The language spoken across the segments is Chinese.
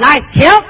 来，请。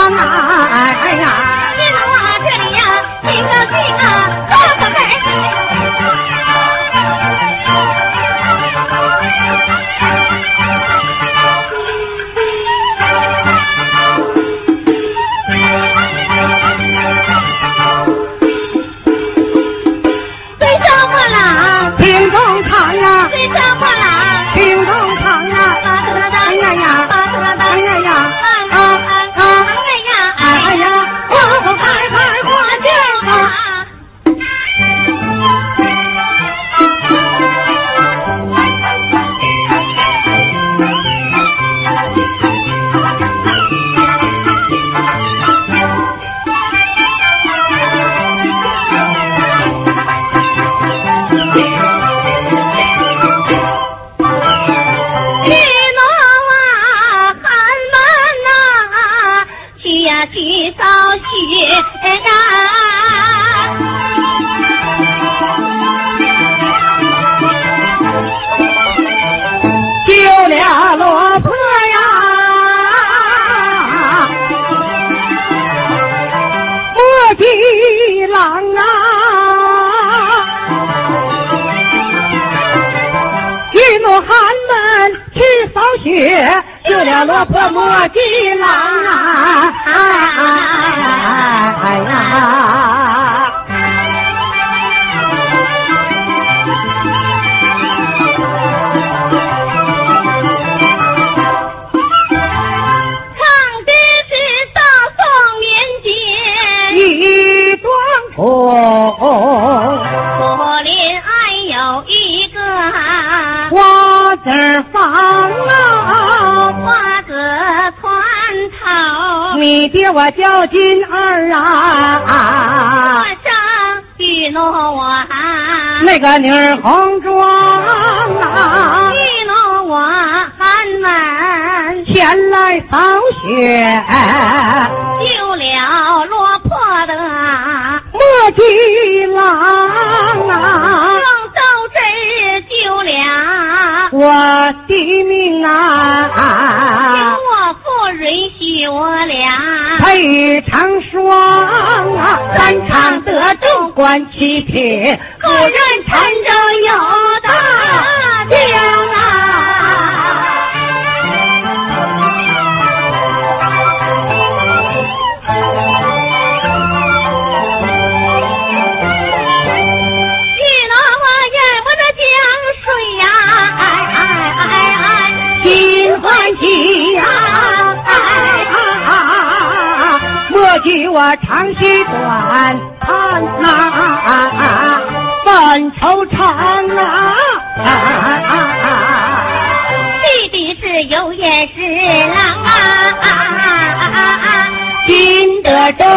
成双啊！哎呀，你我这里呀，一个亲啊，救了罗婆莫吉郎啊！你爹我叫金二啊，上玉罗娃，那个女儿红妆啊，玉罗娃俺们前来扫雪，救了落魄的莫吉郎啊，用刀子救了。我的命啊。允许我俩。配成双啊三场得中关七局可人禅州有大将啊你楼王眼望的江水呀心欢喜呀替我长吁短叹呐，半惆怅啊。弟弟是有眼之郎啊，金得正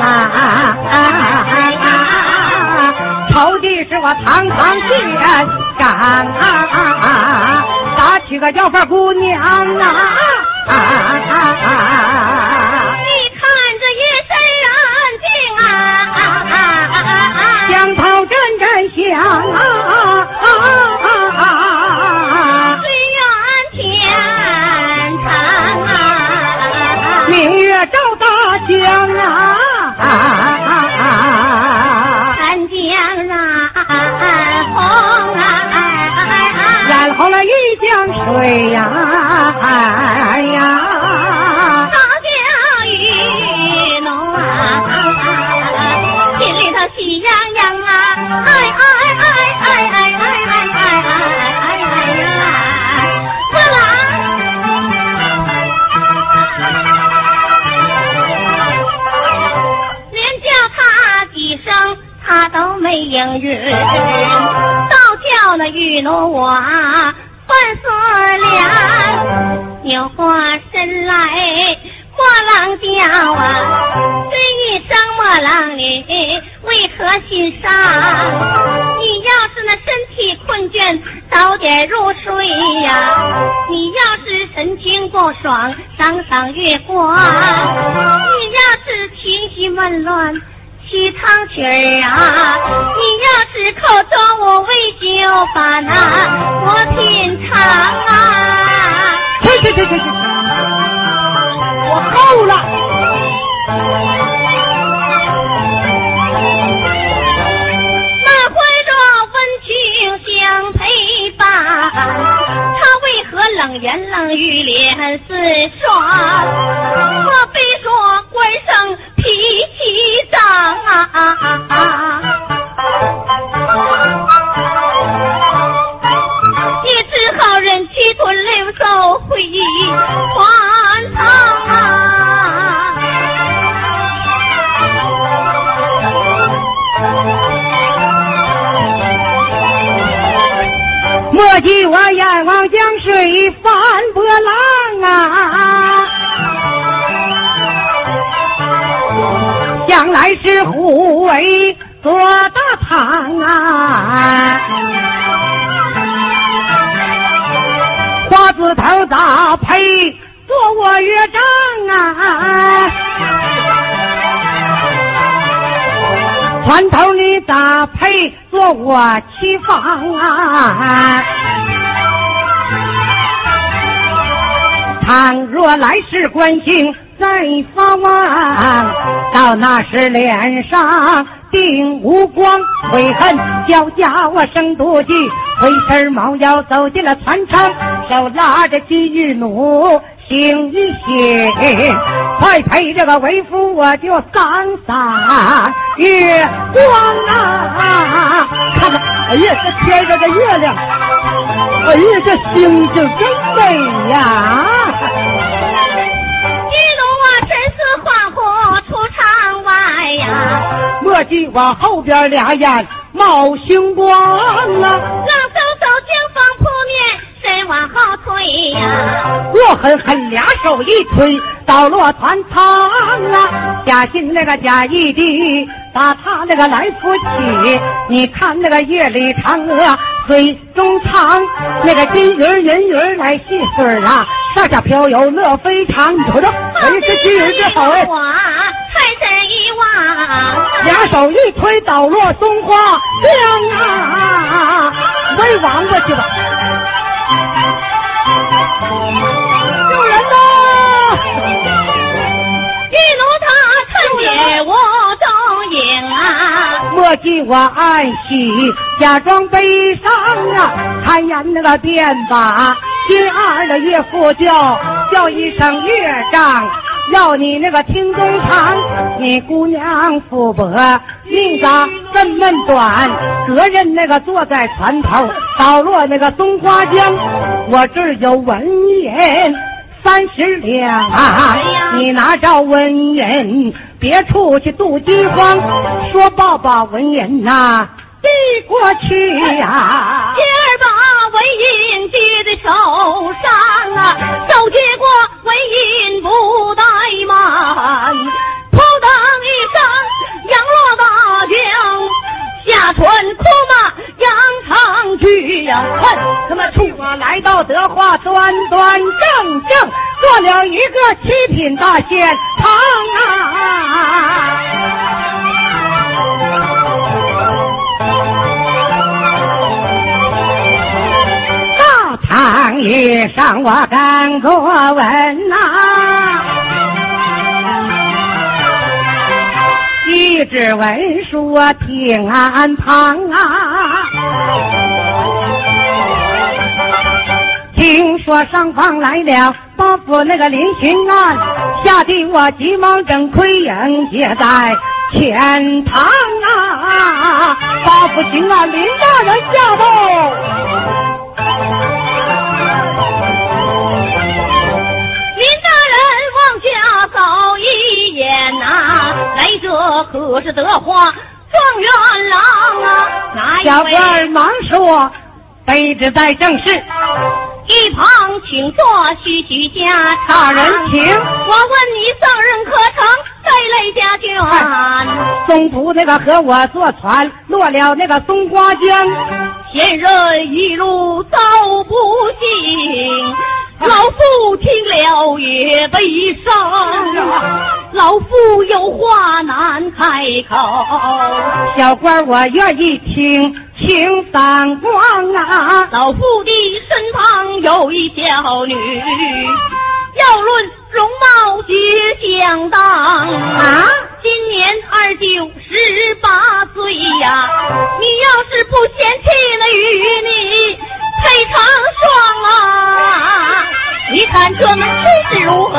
啊。朝的是我堂堂进人敢啊，打起个要饭姑娘啊。啊啊啊啊江啊！岁月天长啊，明月照大江啊！三江染红啊，染红了一江水呀！喜洋洋啊，哎哎哎哎哎哎哎哎哎哎呀，四郎。连叫他几声，他都没应允。倒叫那玉奴我换锁脸，扭过身来，莫郎叫啊，这一声莫郎你为何心伤？你要是那身体困倦，早点入睡呀。你要是神情不爽，赏赏月光。你要是情绪紊乱。起汤曲儿啊！你要是口中无味就把那我品尝啊！去去去去去！我够了！语脸似霜？我非说官生脾气脏啊！也只好忍气吞泪走回还堂啊！莫急我眼望江水翻波浪啊！向来是护卫做大堂啊！花子头咋配做我岳丈啊？船头你咋配做我妻房啊？倘若来世关心再发望，到那时脸上定无光，悔恨交加我生妒忌，回身猫腰走进了船舱，手拉着金玉弩，醒一醒，快陪这个为夫我就赏赏月光啊！看看，哎呀，这天上的月亮，哎呀，这星星真美呀！一路啊，真是恍惚出场外呀，莫急我后边俩眼冒星光啊！浪嗖嗖惊风扑面，身往后退呀。我狠狠俩手一推，倒落团仓啊！假心那个假意的把他那个来扶起，你看那个夜里嫦娥水中藏，那个金鱼儿银鱼儿来戏水啊，上下飘游乐非常。你瞅瞅，哎，这金鱼儿真好哎！我太真一望，两手一推，倒落松花江啊！喂王八去吧？救人呐！一奴他看见我踪影啊，莫记我暗喜，假装悲伤啊！看眼那个便把心二的岳父叫，叫一声岳丈，要你那个听中堂，你姑娘富伯，命咋这么短？责任那个坐在船头，倒落那个松花江，我这有文言。三十两啊！你拿着文人，别出去度饥荒，说报报文人呐，递过去呀。今儿把文银接在手上啊，手接过文银不怠慢，扑当一声扬落大江，下船哭骂扬长去呀！看，他妈出我来到德化，端端正正做了一个七品大仙堂啊！大堂以上我敢作文呐、一纸文书平安旁啊。听说上方来了包府那个林巡案，吓得我急忙整盔影接在前堂啊！包府巡案林大人驾到。林大人往下扫一眼呐、来者可是德化状元郎啊？哪小一位？官儿忙说：“卑职在正室，一旁请坐，徐徐家大人请。我问你上任可成？这类家眷？中途那个和我坐船落了那个松花江，前人一路走不幸，老夫听了也悲伤，老夫有话难开口。小官儿我愿意听，请三光啊！老夫的身旁有一小女，要论容貌皆相当啊！今年二九十八岁呀，你要是不嫌弃那与你配成双啊，你看这门亲是如何？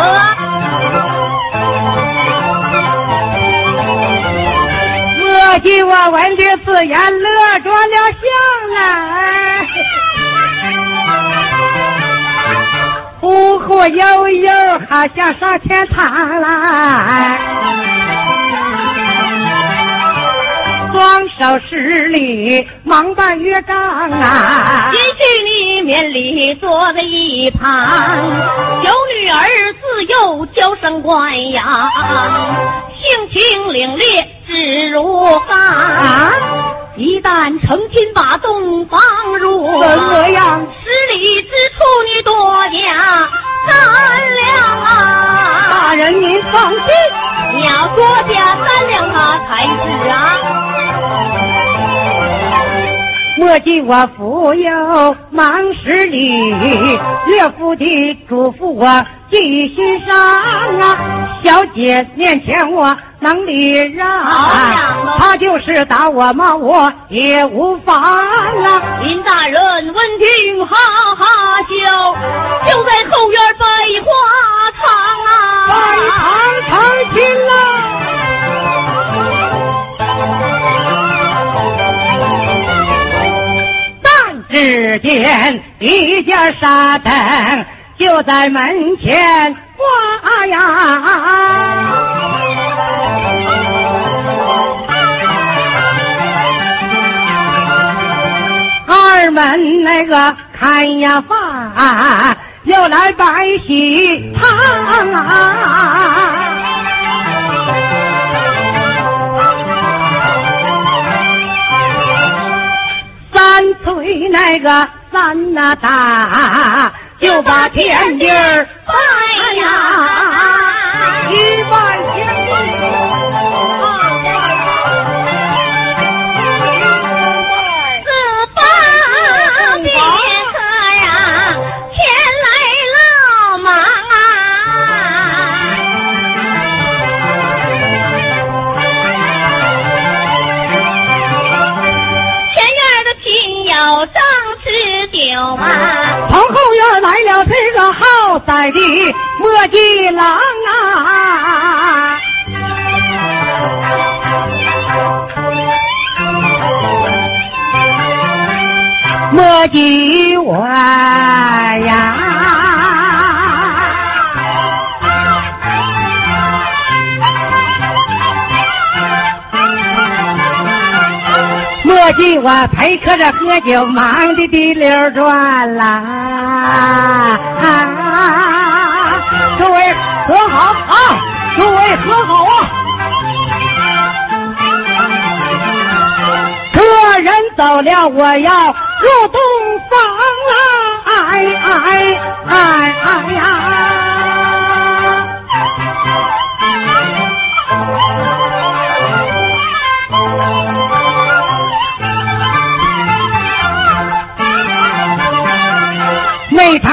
我记我闻的自言乐着了相来，呼呼悠悠好像上天堂来，双手施礼忙办约账啊也！许你面里坐在一旁，有女儿自幼娇生惯养，性情凛冽只如钢。啊，一旦成亲把洞房入，怎么样？十里之处你多加三两啊！大人您放心。你要多加三两啊才是啊！莫记我富有忙十里，岳父的嘱咐我记心上啊。小姐面前我能礼让，他就是打我骂我也无妨啊。林大人闻听哈哈笑，就在后院百花堂拜啊！堂成亲只见一架纱灯就在门前挂呀。二门那个看呀发，又来摆喜堂啊。三岁那个三呐打，就把天地儿拜呀，一拜我陪客着喝酒，忙的滴溜转啦。诸位和好啊！诸位和好啊！客人走了，我要入洞房啊！哎哎哎哎呀！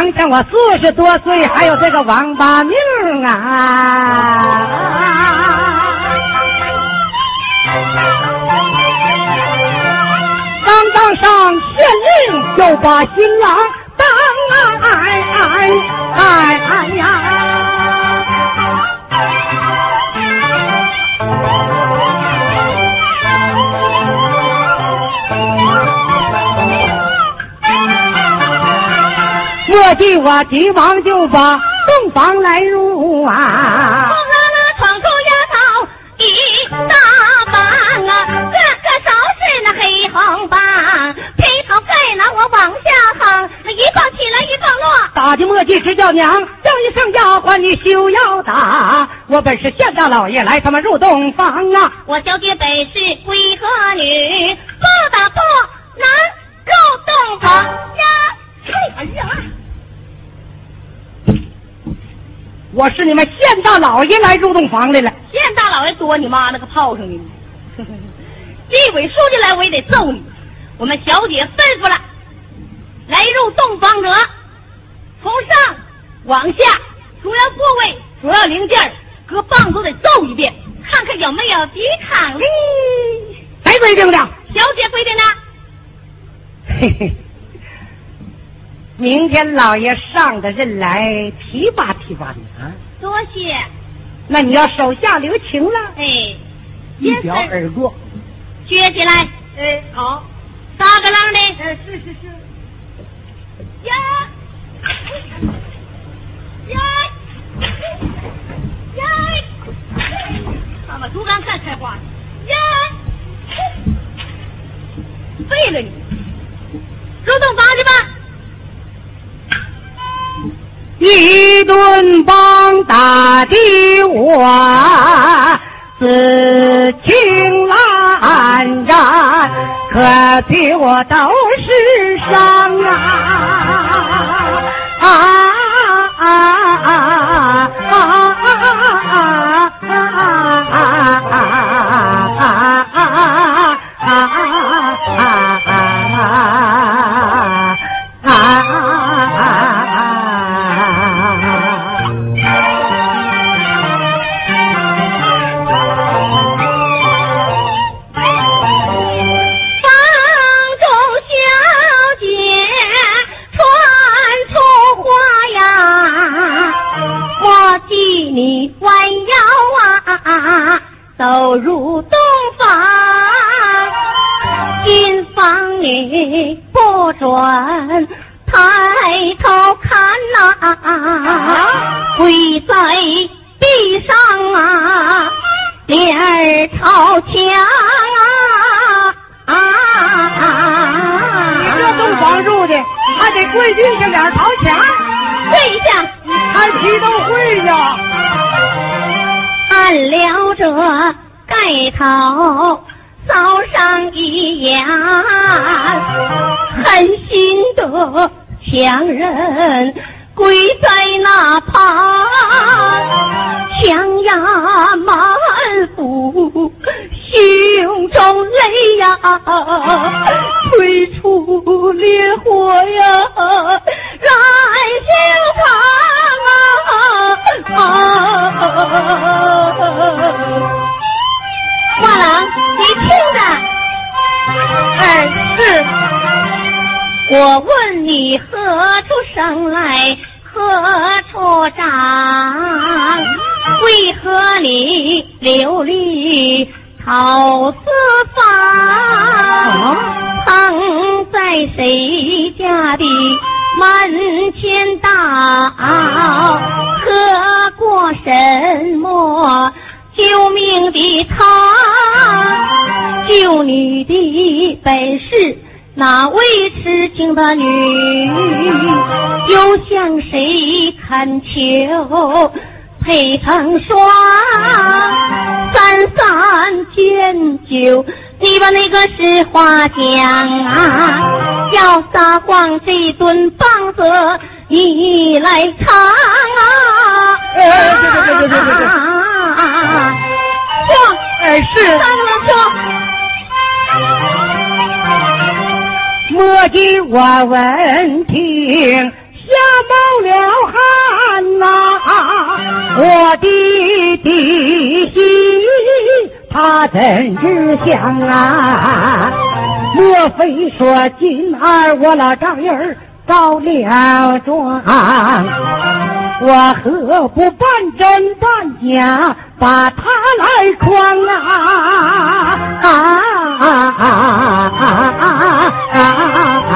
想想我四十多岁还有这个王八命啊！刚当上县令，就把新郎当啊！哎哎哎呀！我急我急忙就把洞房来入啊！红了那闯出丫头一大帮啊，个个都是那黑红帮，披头盖脑我往下横，那一棒起来一棒落。打的墨迹直叫娘，叫一声丫鬟你休要打！我本是县大老爷来他们入洞房啊！我小姐本是闺阁女，不打不能入洞房呀！哎呀！我是你们县大老爷来入洞房来了。县大老爷多你妈那个炮上呢！地委书记来我也得揍你。我们小姐吩咐了，来入洞房者，从上往下主要部位、主要零件搁棒都得揍一遍，看看有没有抵抗力。谁规定的？小姐规定的。嘿嘿。明天老爷上的任来，提拔提拔你啊！多谢。那你要手下留情了。哎，一表而过。撅起来。哎，好。撒个浪的。哎，是是是。顿棒打的我死情难战，可比我都是伤啊啊啊啊啊走入洞房，金房女不准抬头看呐，跪在地上啊，脸儿朝墙啊！你这洞房入的，还得跪地下，脸朝墙，跪下，还皮都会呀。看了这盖头，扫上一眼，狠心的强人跪在那旁，强压满腹胸中泪呀，吹出烈火呀，燃心房我问你何处生来，何处长？为何你流离草四方？藏在谁家的门前道？喝过什么？救命的汤，救你的本事，哪位痴情的女，又向谁恳求？配成双，三三见酒，你把那个实话讲啊，要撒谎这顿棒子你来尝啊！哎，对对对对对对对，说，哎是，三个说，莫急我闻听。吓冒了汗呐，我的弟媳他怎知想啊？莫非说今儿我那丈人告了状？我何不半真半假把他来诓啊？啊啊啊啊啊啊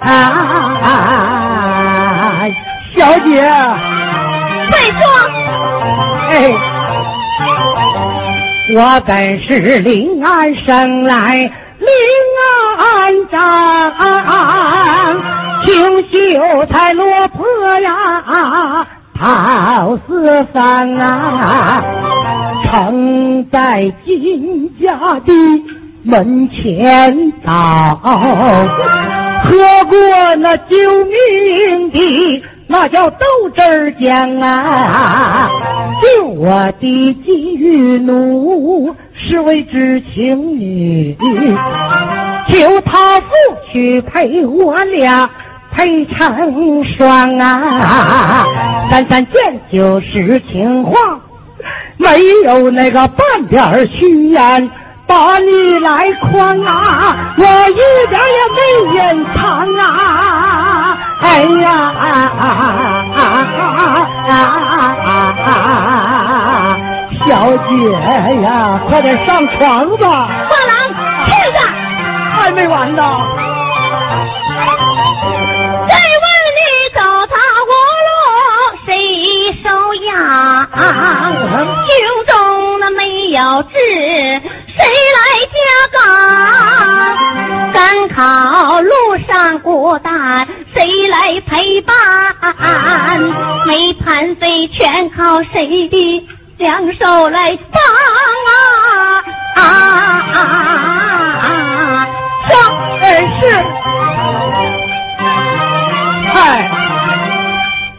啊！啊，小姐，再说，哎，我本是临安生来临安长，清秀才落魄呀，跑四方啊，承在金家的门前道。喝过那救命的，那叫豆汁儿浆啊！救我的金玉奴是位知情女，求他父去陪我俩配成双啊！三三见就是情话，没有那个半点虚言。把你来诓啊！我一点也没隐藏啊！哎呀啊啊啊啊啊！小姐呀，快点上床吧！花郎，听着，还没完呢。再问你走他我路，谁收养？胸中那没有志。谁来加岗？赶考路上孤单，谁来陪伴？没盘费全靠谁的两手来帮啊！啊啊！上二是，嗨，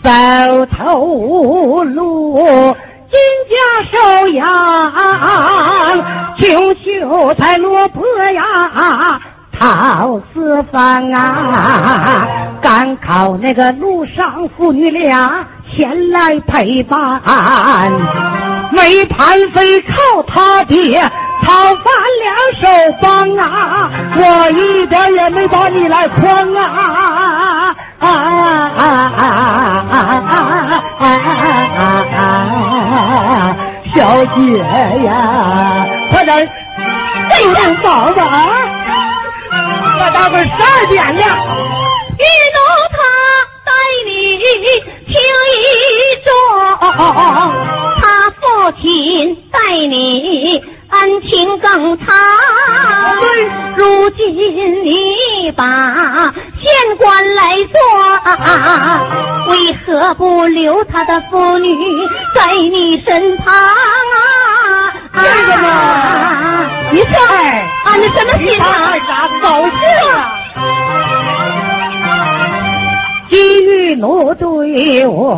走头路。金家收养，穷秀才落魄呀，讨四方啊！赶考那个路上父女俩前来陪伴，没盘费靠他爹，讨饭两手帮啊！我一点也没把你来诓啊！啊啊啊啊啊啊啊啊！小姐呀，快点进入房子啊！快大会十二点了，玉奴他带你听一桩，他父亲带你。恩情更长，如今你把县官来做，为何不留他的妇女在你身旁啊？这个嘛，你说，啊，你什么心啊？咋高兴了？金玉奴对我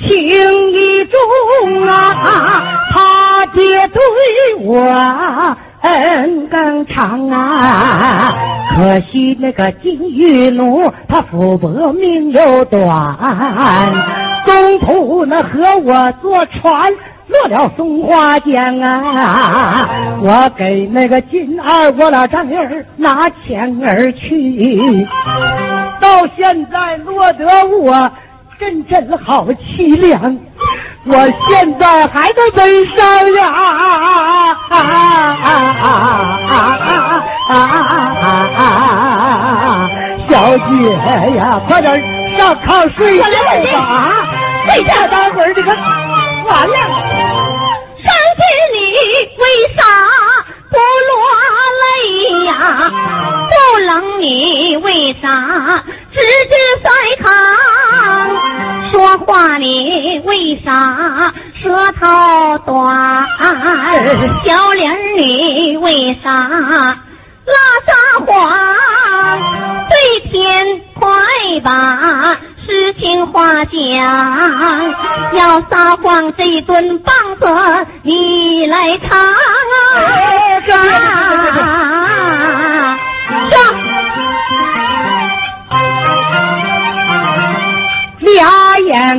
情意重啊。他爹对我恩更长啊，可惜那个金玉奴他福薄命又短，中途那和我坐船落了松花江啊，我给那个金二我老丈人拿钱儿去，到现在落得我。阵阵好凄凉，我现在还在悲伤呀！小姐呀，快点上炕睡觉吧！睡觉，待会儿这个完了。伤心你为啥？不落泪呀！不冷你为啥直直塞炕？说话你为啥舌头短？小脸你为啥拉撒谎？对天快把实情话讲，要撒谎这一顿棒子你来尝啊！上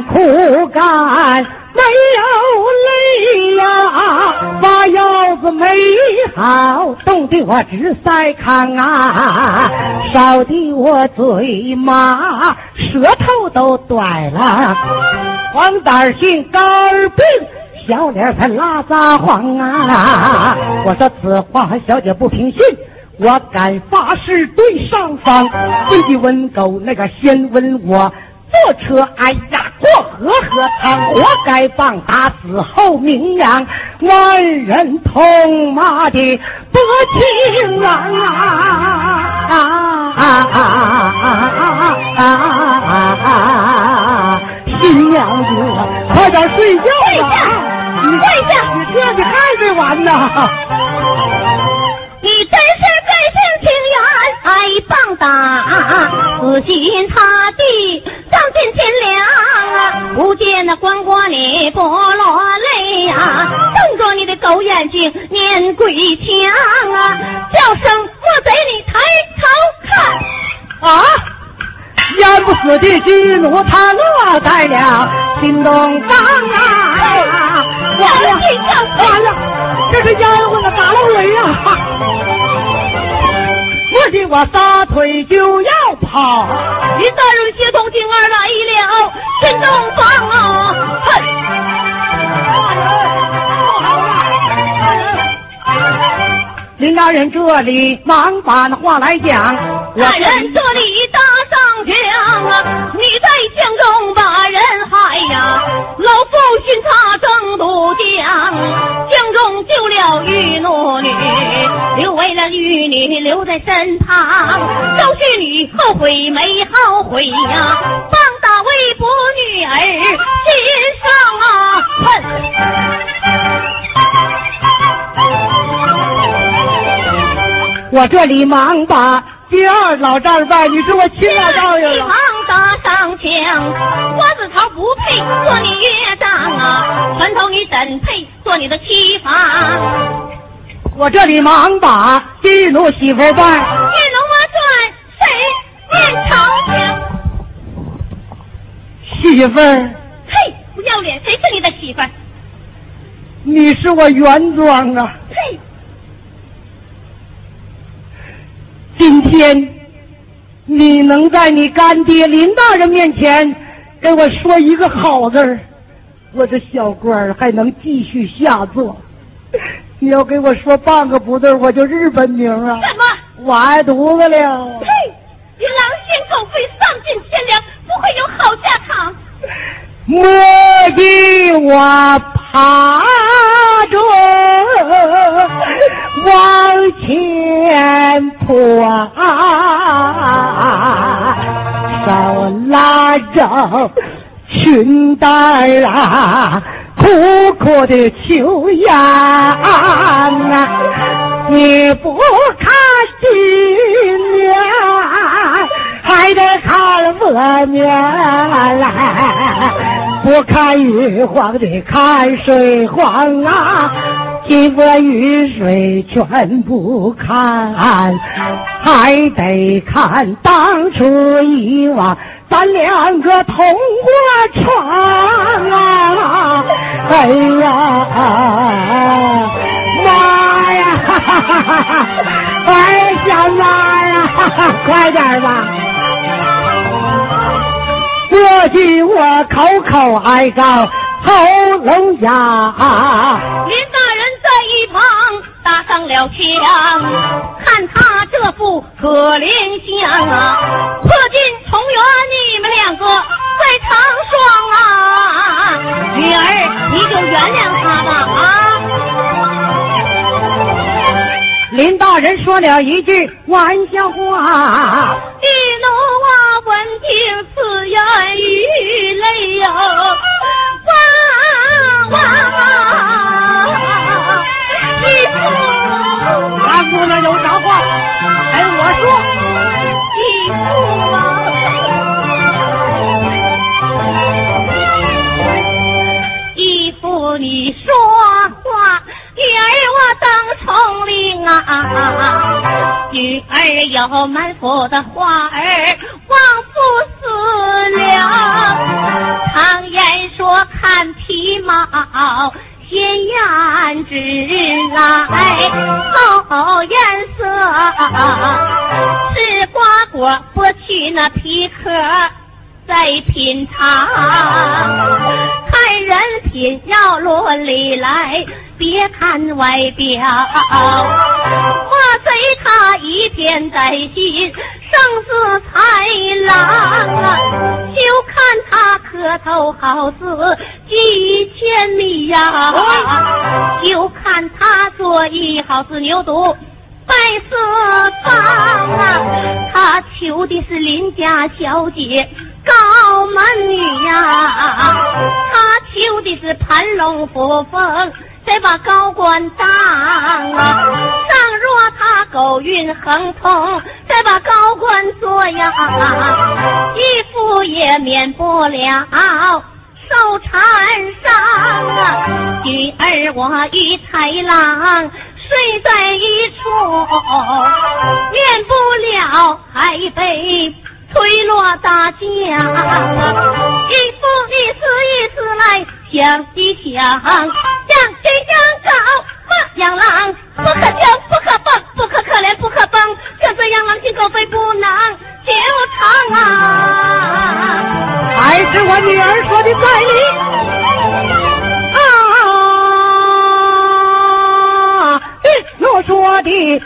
苦干，没有泪呀，把腰子没好，冻得我直塞炕啊，烧的我嘴麻，舌头都短了，黄疸性肝病。小脸才拉撒谎啊！我说此话小姐不平信，我敢发誓对上方。问一问狗，那个先问我。坐车，哎呀，过河喝汤，活该棒打死后名扬，万人痛骂的不轻啊啊！新娘子，快点睡觉吧！跪下！你这你还没完呢！你真是百姓情缘爱棒打，死心塌地，尽天良啊！不见那光过你不落泪呀，瞪着你的狗眼睛念鬼腔啊！叫声我贼你抬头看啊！淹不死的巨怒，他落在了心中脏啊！完了，完了，这是烟火的打漏雷呀！我的我撒腿就要跑，林大人接通金儿来了，进洞房啊！林大人这里忙把那话来讲，大人这里搭上将啊！你在江中把人害呀，老夫寻他争渡江，江中救了玉奴女，留为了玉女留在身旁，周须女后悔没后悔呀？帮大为伯女儿心上啊恨！我这里忙把第二老丈拜，你是我亲老丈人了。忙打上墙，花子桃不配做你岳丈啊，船头女怎配做你的妻房？我这里忙把玉奴媳妇拜，玉奴我转谁面朝廷？媳妇儿，嘿，不要脸，谁是你的媳妇儿？你是我原装啊！嘿。今天你能在你干爹林大人面前给我说一个好字儿，我这小官还能继续下作。你要给我说半个不对，我就日本名啊！什么？完犊子了！嘿，你狼心狗肺，丧尽天良，不会有好下场。莫给我爬着往前扑啊，手拉着裙带啊，苦苦的求呀啊！你不看今年，还得看我年来。不看玉皇的看水黄啊，金波雨水全不看，还得看当初以往咱两个同过床啊！哎呀，妈呀！哎，小妈呀，快点吧！过去我口口哀告喉咙哑，林大人在一旁搭上了枪，看他这副可怜相啊！破镜重圆，你们两个在成双啊！女儿，你就原谅他吧啊！林大人说了一句玩笑话。玉奴啊，闻听此言，雨泪哟，汪汪！义父，大姑娘有啥话跟我说？义父啊！你说话，女儿我等从灵啊，女儿有满腹的话儿，忘不思量。常言说看皮毛。鲜艳之来好颜色，吃瓜果剥去那皮壳再品尝，看人品要论理来，别看外表。话随他一片在心，胜似豺狼啊！就看他磕头好似几千米呀，就看他作揖好似牛犊。白色方啊，他求的是邻家小姐高门女呀，他求的是盘龙附凤，再把高官当啊。倘若他狗运亨通，再把高官做呀，义父也免不了。受缠上啊，女儿我与豺郎睡在一处，免不了还被推落大江。一步一次一次来想一想，将军将高马养狼，不可救，不可放，不可可怜，不可崩，这这样狼心狗肺不能久长啊！还是我女儿说的在理说的对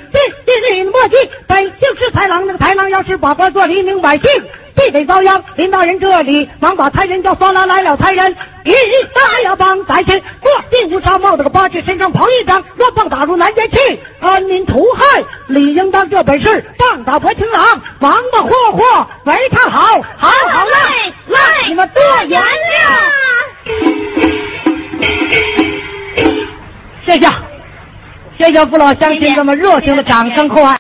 对对，莫急，本姓是豺狼，那个豺狼要是把官做黎民百姓，必得遭殃。林大人这里忙把差人叫算了，来了差人，一大呀帮在前，过定无纱帽，这个八戒身上捧一张，乱棒打入南间去，安民除害，理应当这本事，棒打破情郎，王八霍霍为他好，好好来来，你们多原谅。谢谢，谢谢父老乡亲这么热情的掌声厚爱。